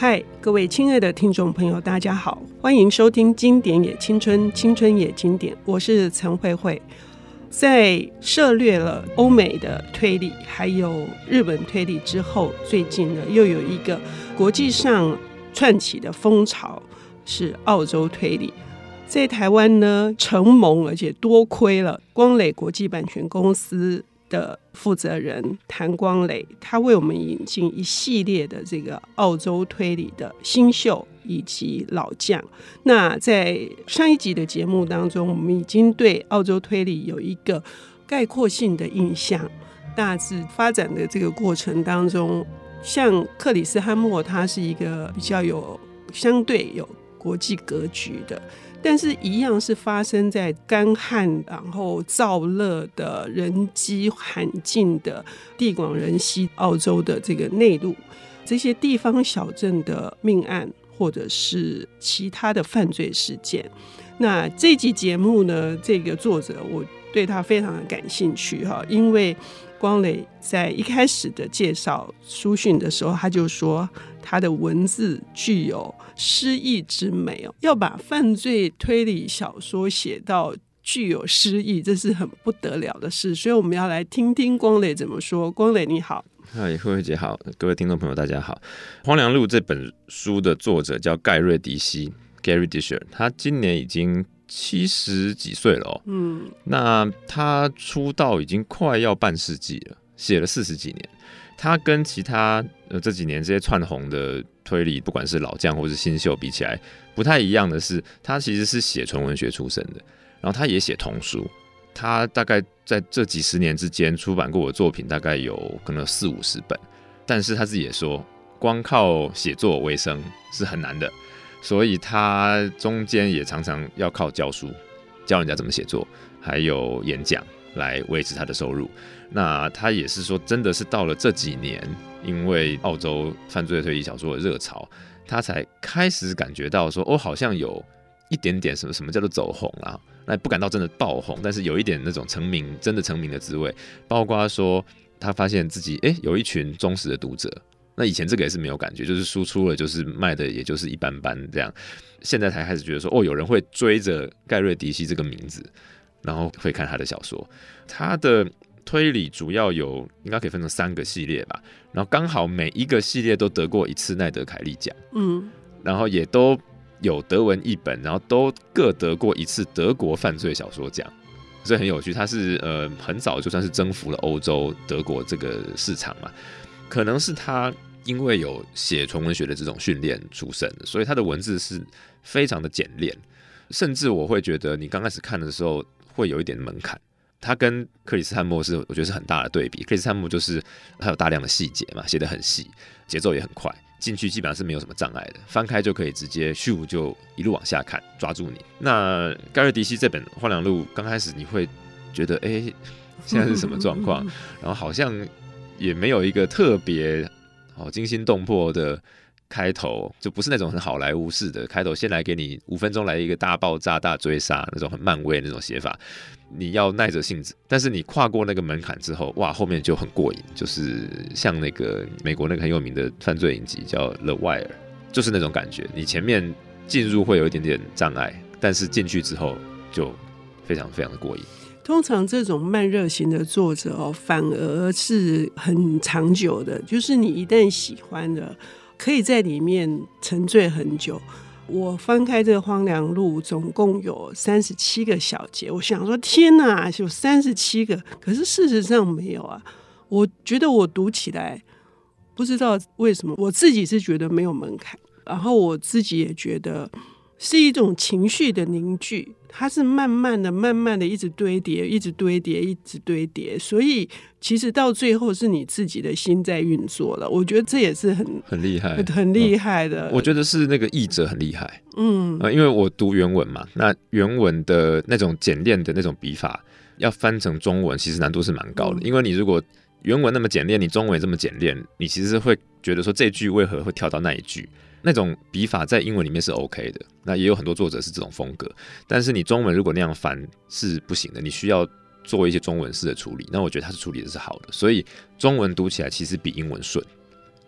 嗨，各位亲爱的听众朋友，大家好，欢迎收听《经典也青春，青春也经典》，我是陈慧慧。在涉猎了欧美的推理，还有日本推理之后，最近呢又有一个国际上串起的风潮，是澳洲推理。在台湾呢，承蒙而且多亏了光磊国际版权公司。的负责人谭光磊，他为我们引进一系列的这个澳洲推理的新秀以及老将。那在上一集的节目当中，我们已经对澳洲推理有一个概括性的印象。大致发展的这个过程当中，像克里斯汉默，他是一个比较有相对有国际格局的。但是，一样是发生在干旱，然后燥热的人迹罕见的地广人稀澳洲的这个内陆，这些地方小镇的命案，或者是其他的犯罪事件。那这集节目呢，这个作者我对他非常的感兴趣哈，因为光磊在一开始的介绍书讯的时候，他就说他的文字具有。诗意之美哦，要把犯罪推理小说写到具有诗意，这是很不得了的事。所以我们要来听听光磊怎么说。光磊你好，嗨，慧慧姐好，各位听众朋友大家好。《荒凉路》这本书的作者叫盖瑞·迪西 （Gary Disher），他今年已经七十几岁了哦。嗯，那他出道已经快要半世纪了，写了四十几年。他跟其他呃这几年这些窜红的。推理不管是老将或是新秀比起来不太一样的是，他其实是写纯文学出身的，然后他也写童书，他大概在这几十年之间出版过的作品大概有可能有四五十本，但是他自己也说，光靠写作为生是很难的，所以他中间也常常要靠教书，教人家怎么写作，还有演讲来维持他的收入。那他也是说，真的是到了这几年。因为澳洲犯罪推理小说的热潮，他才开始感觉到说，哦，好像有一点点什么什么叫做走红啊，那不敢到真的爆红，但是有一点那种成名，真的成名的滋味。包括说，他发现自己诶有一群忠实的读者，那以前这个也是没有感觉，就是输出了，就是卖的也就是一般般这样。现在才开始觉得说，哦，有人会追着盖瑞迪西这个名字，然后会看他的小说，他的。推理主要有应该可以分成三个系列吧，然后刚好每一个系列都得过一次奈德凯利奖，嗯，然后也都有德文译本，然后都各得过一次德国犯罪小说奖，所以很有趣。他是呃很早就算是征服了欧洲德国这个市场嘛，可能是他因为有写纯文学的这种训练出身，所以他的文字是。非常的简练，甚至我会觉得你刚开始看的时候会有一点门槛。他跟克里斯汉默是。我觉得是。很大的对比。克里斯汉默就是。他有大量的细节嘛，写得很细，节奏也很快，进去基本上是。没有什么障碍的，翻开就可以直接咻就一路往下看，抓住你。那盖瑞迪西这本《荒凉路》刚开始你会觉得，哎、现在是。什么状况？然后好像也没有一个特别哦惊心动魄的。开头就不是那种很好莱坞式的开头，先来给你五分钟来一个大爆炸、大追杀那种很漫威那种写法，你要耐着性子。但是你跨过那个门槛之后，哇，后面就很过瘾，就是像那个美国那个很有名的犯罪影集叫《The Wire》，就是那种感觉。你前面进入会有一点点障碍，但是进去之后就非常非常的过瘾。通常这种慢热型的作者哦，反而是很长久的，就是你一旦喜欢的。可以在里面沉醉很久。我翻开这个《荒凉路》，总共有三十七个小节。我想说，天哪，有三十七个！可是事实上没有啊。我觉得我读起来，不知道为什么，我自己是觉得没有门槛，然后我自己也觉得。是一种情绪的凝聚，它是慢慢的、慢慢的一直堆叠、一直堆叠、一直堆叠，所以其实到最后是你自己的心在运作了。我觉得这也是很很厉害、很厉害的、嗯。我觉得是那个译者很厉害，嗯，因为我读原文嘛，那原文的那种简练的那种笔法，要翻成中文其实难度是蛮高的。嗯、因为你如果原文那么简练，你中文也这么简练，你其实会觉得说这句为何会跳到那一句。那种笔法在英文里面是 OK 的，那也有很多作者是这种风格，但是你中文如果那样翻是不行的，你需要做一些中文式的处理。那我觉得他是处理的是好的，所以中文读起来其实比英文顺。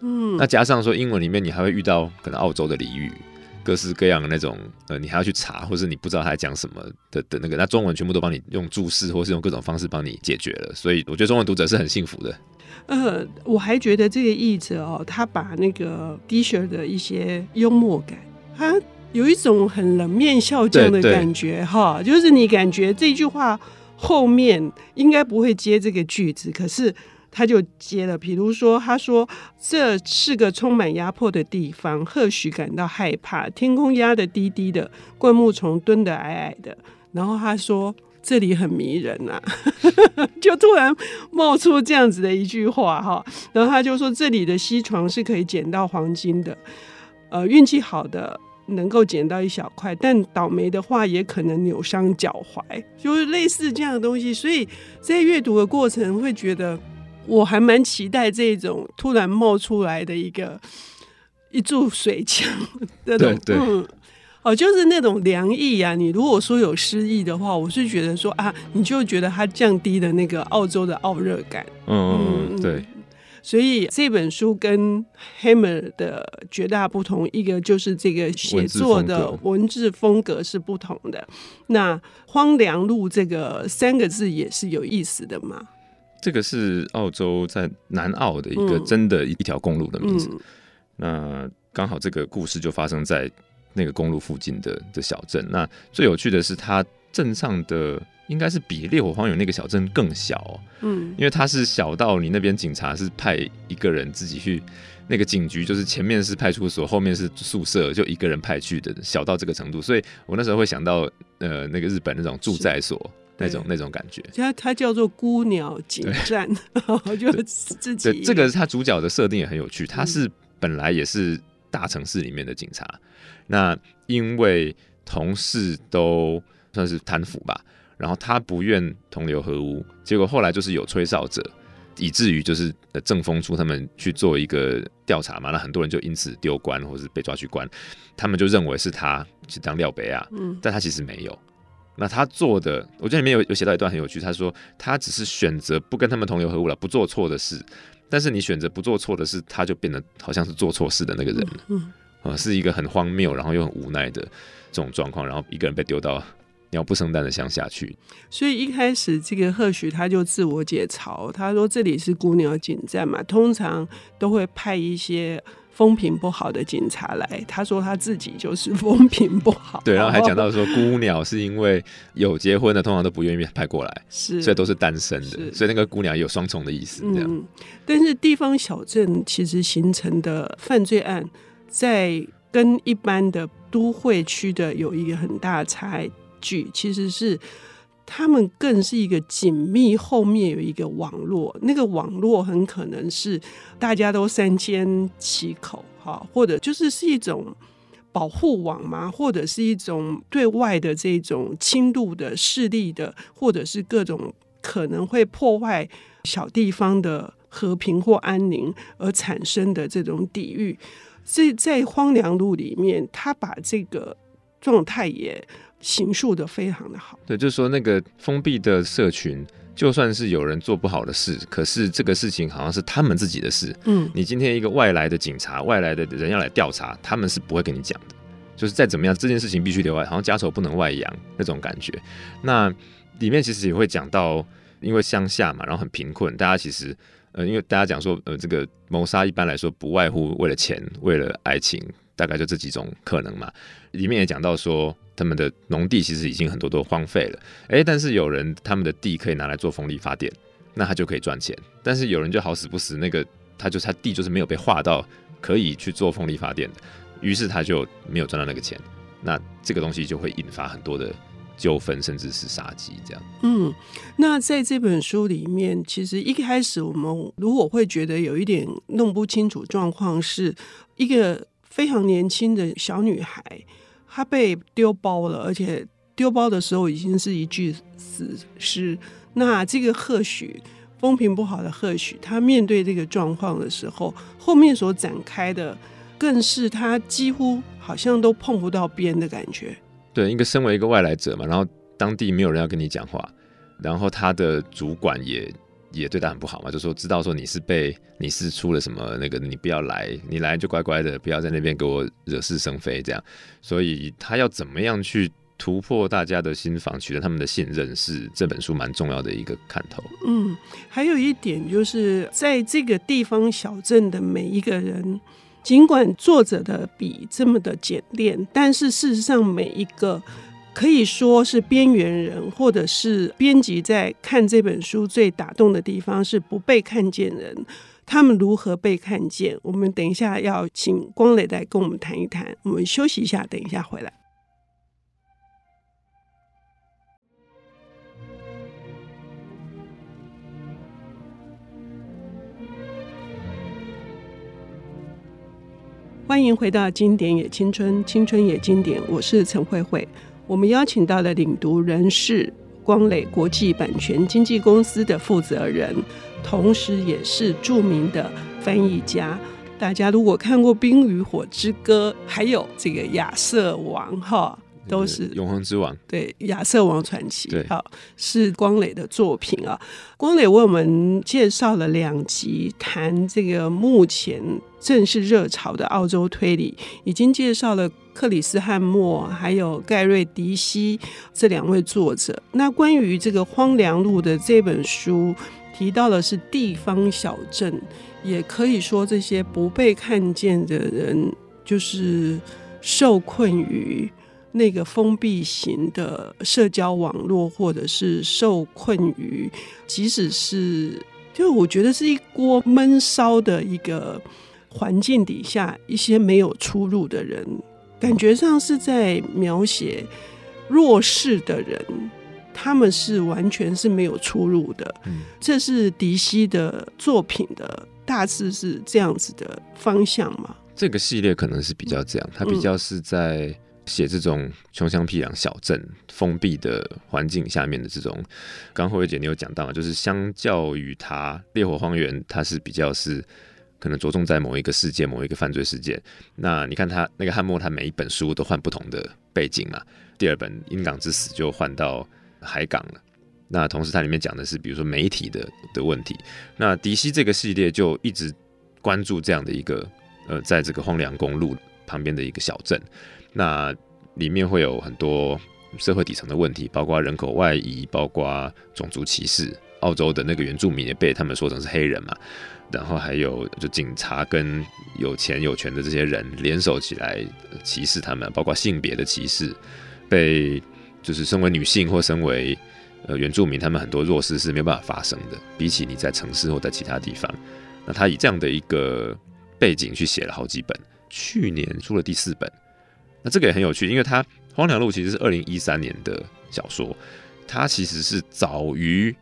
嗯，那加上说英文里面你还会遇到可能澳洲的俚语，各式各样的那种，呃，你还要去查，或是你不知道他在讲什么的的那个，那中文全部都帮你用注释，或是用各种方式帮你解决了。所以我觉得中文读者是很幸福的。呃，我还觉得这个译者哦，他把那个 Disher 的一些幽默感，他有一种很冷面笑匠的感觉哈，就是你感觉这句话后面应该不会接这个句子，可是。他就接了，比如说，他说这是个充满压迫的地方，或许感到害怕。天空压得低低的，灌木丛蹲得矮矮的。然后他说这里很迷人呐，就突然冒出这样子的一句话哈。然后他就说这里的西床是可以捡到黄金的，呃，运气好的能够捡到一小块，但倒霉的话也可能扭伤脚踝，就是类似这样的东西。所以在阅读的过程会觉得。我还蛮期待这种突然冒出来的一个一柱水墙那种，对对嗯，哦，就是那种凉意啊。你如果说有诗意的话，我是觉得说啊，你就觉得它降低了那个澳洲的傲热感。嗯，嗯对。所以这本书跟 Hammer 的绝大不同，一个就是这个写作的文字风格是不同的。那荒凉路这个三个字也是有意思的嘛。这个是澳洲在南澳的一个真的一条公路的名字。那刚好这个故事就发生在那个公路附近的的小镇。那最有趣的是，它镇上的应该是比烈火荒原那个小镇更小，哦。嗯，因为它是小到你那边警察是派一个人自己去，那个警局就是前面是派出所，后面是宿舍，就一个人派去的，小到这个程度。所以我那时候会想到，呃，那个日本那种住宅所。那种那种感觉，它它叫做孤鸟警站，就自己。对，这个它主角的设定也很有趣，他是本来也是大城市里面的警察，嗯、那因为同事都算是贪腐吧，然后他不愿同流合污，结果后来就是有吹哨者，以至于就是正风出他们去做一个调查嘛，那很多人就因此丢官或是被抓去关，他们就认为是他去当廖北啊，嗯，但他其实没有。那他做的，我觉得里面有有写到一段很有趣。他说他只是选择不跟他们同流合污了，不做错的事。但是你选择不做错的事，他就变得好像是做错事的那个人。嗯，啊，是一个很荒谬，然后又很无奈的这种状况。然后一个人被丢到鸟不生蛋的乡下去。所以一开始这个或许他就自我解嘲，他说这里是孤鸟警站嘛，通常都会派一些。风评不好的警察来，他说他自己就是风评不好。对，然后还讲到 说孤鸟是因为有结婚的通常都不愿意派过来，是，所以都是单身的，所以那个孤鸟也有双重的意思。这样，嗯，但是地方小镇其实形成的犯罪案，在跟一般的都会区的有一个很大的差距，其实是。他们更是一个紧密，后面有一个网络，那个网络很可能是大家都三缄其口，哈，或者就是是一种保护网嘛，或者是一种对外的这种侵入的势力的，或者是各种可能会破坏小地方的和平或安宁而产生的这种抵御。所以在荒凉路里面，他把这个状态也。形塑的非常的好，对，就是说那个封闭的社群，就算是有人做不好的事，可是这个事情好像是他们自己的事。嗯，你今天一个外来的警察，外来的人要来调查，他们是不会跟你讲的。就是再怎么样，这件事情必须留外，好像家丑不能外扬那种感觉。那里面其实也会讲到，因为乡下嘛，然后很贫困，大家其实呃，因为大家讲说，呃，这个谋杀一般来说不外乎为了钱，为了爱情。大概就这几种可能嘛，里面也讲到说，他们的农地其实已经很多都荒废了，诶，但是有人他们的地可以拿来做风力发电，那他就可以赚钱。但是有人就好死不死，那个他就他地就是没有被划到可以去做风力发电的，于是他就没有赚到那个钱。那这个东西就会引发很多的纠纷，甚至是杀机这样。嗯，那在这本书里面，其实一开始我们如果会觉得有一点弄不清楚状况，是一个。非常年轻的小女孩，她被丢包了，而且丢包的时候已经是一具死尸。那这个或许风评不好的或许，她面对这个状况的时候，后面所展开的更是她几乎好像都碰不到边的感觉。对，一个身为一个外来者嘛，然后当地没有人要跟你讲话，然后他的主管也也对他很不好嘛，就说知道说你是被你是出了什么那个，你不要来，你来就乖乖的，不要在那边给我惹是生非这样。所以他要怎么样去突破大家的心防，取得他们的信任，是这本书蛮重要的一个看头。嗯，还有一点就是在这个地方小镇的每一个人，尽管作者的笔这么的简练，但是事实上每一个。可以说是边缘人，或者是编辑在看这本书最打动的地方是不被看见人，他们如何被看见？我们等一下要请光磊来跟我们谈一谈。我们休息一下，等一下回来。欢迎回到《经典也青春，青春也经典》，我是陈慧慧。我们邀请到的领读人是光磊国际版权经纪公司的负责人，同时也是著名的翻译家。大家如果看过《冰与火之歌》，还有这个亚瑟王哈。都是永恒之王，对亚瑟王传奇，对，好是光磊的作品啊。光磊为我们介绍了两集，谈这个目前正是热潮的澳洲推理，已经介绍了克里斯汉默还有盖瑞迪西这两位作者。那关于这个荒凉路的这本书，提到的是地方小镇，也可以说这些不被看见的人，就是受困于。那个封闭型的社交网络，或者是受困于，即使是，就我觉得是一锅闷烧的一个环境底下，一些没有出路的人，感觉上是在描写弱势的人，他们是完全是没有出路的。嗯，这是迪西的作品的大致是这样子的方向吗？这个系列可能是比较这样，它比较是在。写这种穷乡僻壤小镇封闭的环境下面的这种，刚慧慧姐你有讲到，就是相较于它烈火荒原，它是比较是可能着重在某一个事件、某一个犯罪事件。那你看他那个汉默，他每一本书都换不同的背景嘛。第二本《鹰港之死》就换到海港了。那同时它里面讲的是比如说媒体的的问题。那迪西这个系列就一直关注这样的一个呃，在这个荒凉公路旁边的一个小镇。那里面会有很多社会底层的问题，包括人口外移，包括种族歧视。澳洲的那个原住民也被他们说成是黑人嘛，然后还有就警察跟有钱有权的这些人联手起来歧视他们，包括性别的歧视，被就是身为女性或身为呃原住民，他们很多弱势是没有办法发生的，比起你在城市或在其他地方。那他以这样的一个背景去写了好几本，去年出了第四本。那这个也很有趣，因为它《荒凉路》其实是二零一三年的小说，它其实是早于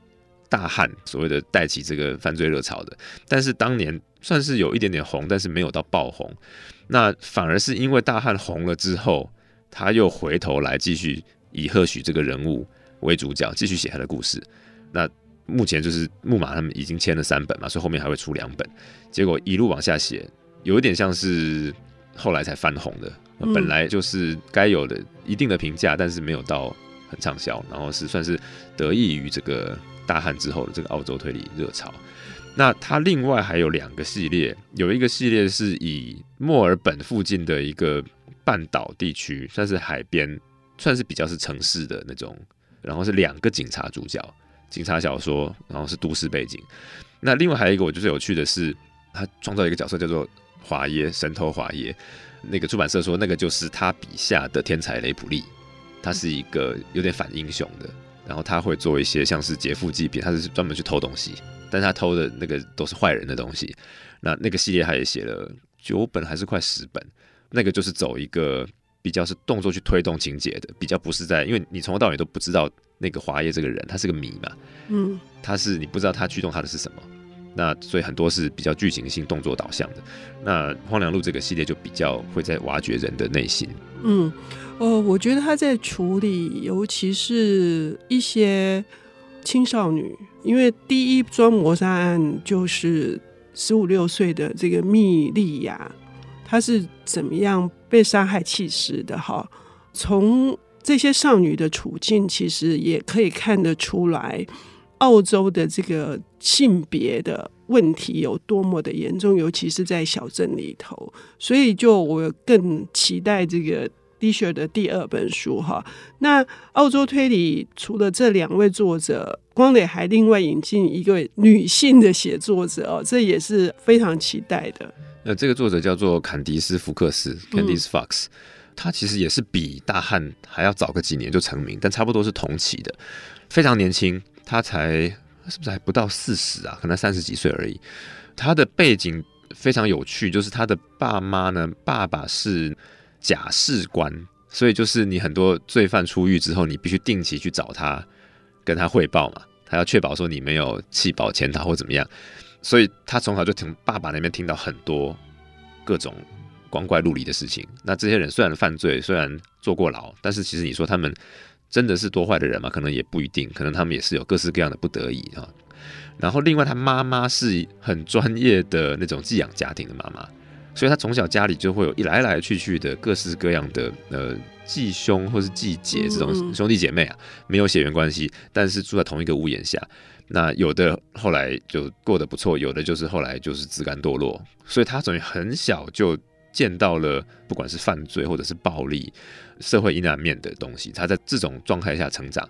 大汉所谓的带起这个犯罪热潮的，但是当年算是有一点点红，但是没有到爆红。那反而是因为大汉红了之后，他又回头来继续以贺许这个人物为主角，继续写他的故事。那目前就是木马他们已经签了三本嘛，所以后面还会出两本。结果一路往下写，有一点像是后来才翻红的。本来就是该有的一定的评价，但是没有到很畅销，然后是算是得益于这个大汉之后的这个澳洲推理热潮。那它另外还有两个系列，有一个系列是以墨尔本附近的一个半岛地区，算是海边，算是比较是城市的那种，然后是两个警察主角，警察小说，然后是都市背景。那另外还有一个我觉得有趣的是，他创造一个角色叫做华耶，神偷华耶。那个出版社说，那个就是他笔下的天才雷普利，他是一个有点反英雄的，然后他会做一些像是劫富济贫，他是专门去偷东西，但是他偷的那个都是坏人的东西。那那个系列他也写了九本还是快十本，那个就是走一个比较是动作去推动情节的，比较不是在，因为你从头到尾都不知道那个华耶这个人，他是个谜嘛，嗯，他是你不知道他驱动他的是什么。那所以很多是比较剧情性、动作导向的。那《荒凉路》这个系列就比较会在挖掘人的内心。嗯，呃，我觉得他在处理，尤其是一些青少女，因为第一桩谋杀案就是十五六岁的这个蜜莉亚，她是怎么样被杀害弃尸的？哈，从这些少女的处境，其实也可以看得出来。澳洲的这个性别的问题有多么的严重，尤其是在小镇里头，所以就我更期待这个 Disher 的第二本书哈。那澳洲推理除了这两位作者，光磊还另外引进一个女性的写作者哦，这也是非常期待的。那这个作者叫做坎迪斯·福克斯 （Candice Fox），他其实也是比大汉还要早个几年就成名，但差不多是同期的，非常年轻。他才是不是还不到四十啊？可能三十几岁而已。他的背景非常有趣，就是他的爸妈呢，爸爸是假释官，所以就是你很多罪犯出狱之后，你必须定期去找他，跟他汇报嘛。他要确保说你没有弃保潜逃或怎么样。所以他从小就从爸爸那边听到很多各种光怪陆离的事情。那这些人虽然犯罪，虽然坐过牢，但是其实你说他们。真的是多坏的人吗？可能也不一定，可能他们也是有各式各样的不得已啊。然后另外，他妈妈是很专业的那种寄养家庭的妈妈，所以他从小家里就会有一来来去去的各式各样的呃继兄或是继姐这种兄弟姐妹啊，没有血缘关系，但是住在同一个屋檐下。那有的后来就过得不错，有的就是后来就是自甘堕落，所以他等于很小就。见到了不管是犯罪或者是暴力、社会阴暗面的东西，他在这种状态下成长。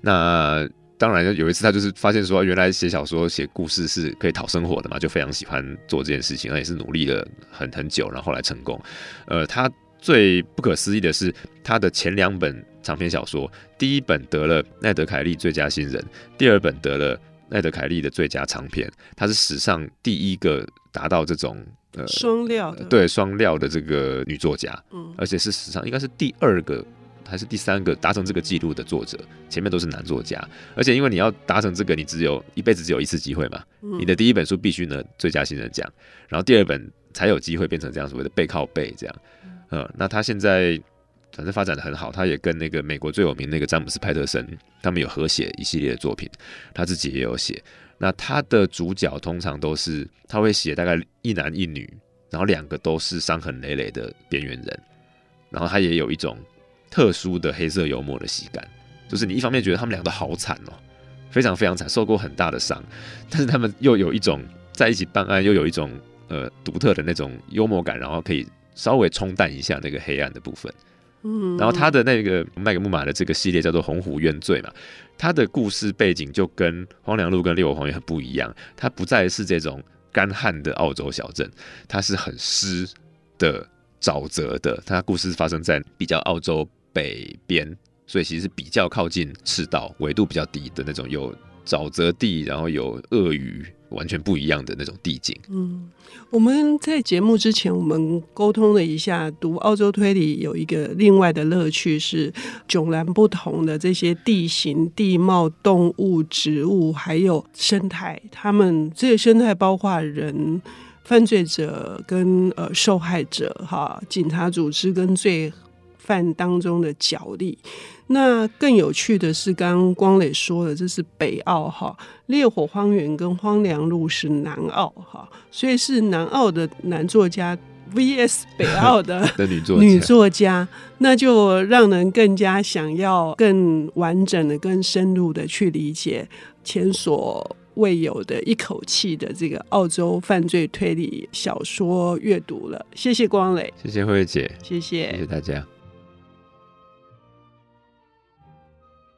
那当然有一次，他就是发现说，原来写小说、写故事是可以讨生活的嘛，就非常喜欢做这件事情，而也是努力了很很久，然后后来成功。呃，他最不可思议的是，他的前两本长篇小说，第一本得了奈德凯利最佳新人，第二本得了奈德凯利的最佳长片，她是史上第一个达到这种。呃，双料的对双料的这个女作家，嗯，而且是史上应该是第二个还是第三个达成这个记录的作者，前面都是男作家，而且因为你要达成这个，你只有一辈子只有一次机会嘛，你的第一本书必须呢最佳新人奖，然后第二本才有机会变成这样所谓的背靠背这样，嗯，那他现在反正发展的很好，他也跟那个美国最有名那个詹姆斯派特森他们有合写一系列的作品，他自己也有写。那他的主角通常都是他会写大概一男一女，然后两个都是伤痕累累的边缘人，然后他也有一种特殊的黑色幽默的喜感，就是你一方面觉得他们两个好惨哦，非常非常惨，受过很大的伤，但是他们又有一种在一起办案，又有一种呃独特的那种幽默感，然后可以稍微冲淡一下那个黑暗的部分。嗯，然后他的那个麦克木马的这个系列叫做《鸿鵠冤罪》嘛，他的故事背景就跟《荒凉路》跟《烈火荒原》很不一样，它不再是这种干旱的澳洲小镇，它是很湿的沼泽的，它故事发生在比较澳洲北边，所以其实是比较靠近赤道，纬度比较低的那种有沼泽地，然后有鳄鱼。完全不一样的那种地景。嗯，我们在节目之前，我们沟通了一下，读澳洲推理有一个另外的乐趣是迥然不同的这些地形、地貌、动物、植物，还有生态。他们这个生态包括人、犯罪者跟呃受害者，哈，警察组织跟罪犯当中的角力。那更有趣的是，刚刚光磊说的，这是北澳哈，烈火荒原跟荒凉路是南澳哈，所以是南澳的男作家 VS 北澳的 女作女作家，那就让人更加想要更完整的、更深入的去理解前所未有的一口气的这个澳洲犯罪推理小说阅读了。谢谢光磊，谢谢慧慧姐，谢谢，谢谢大家。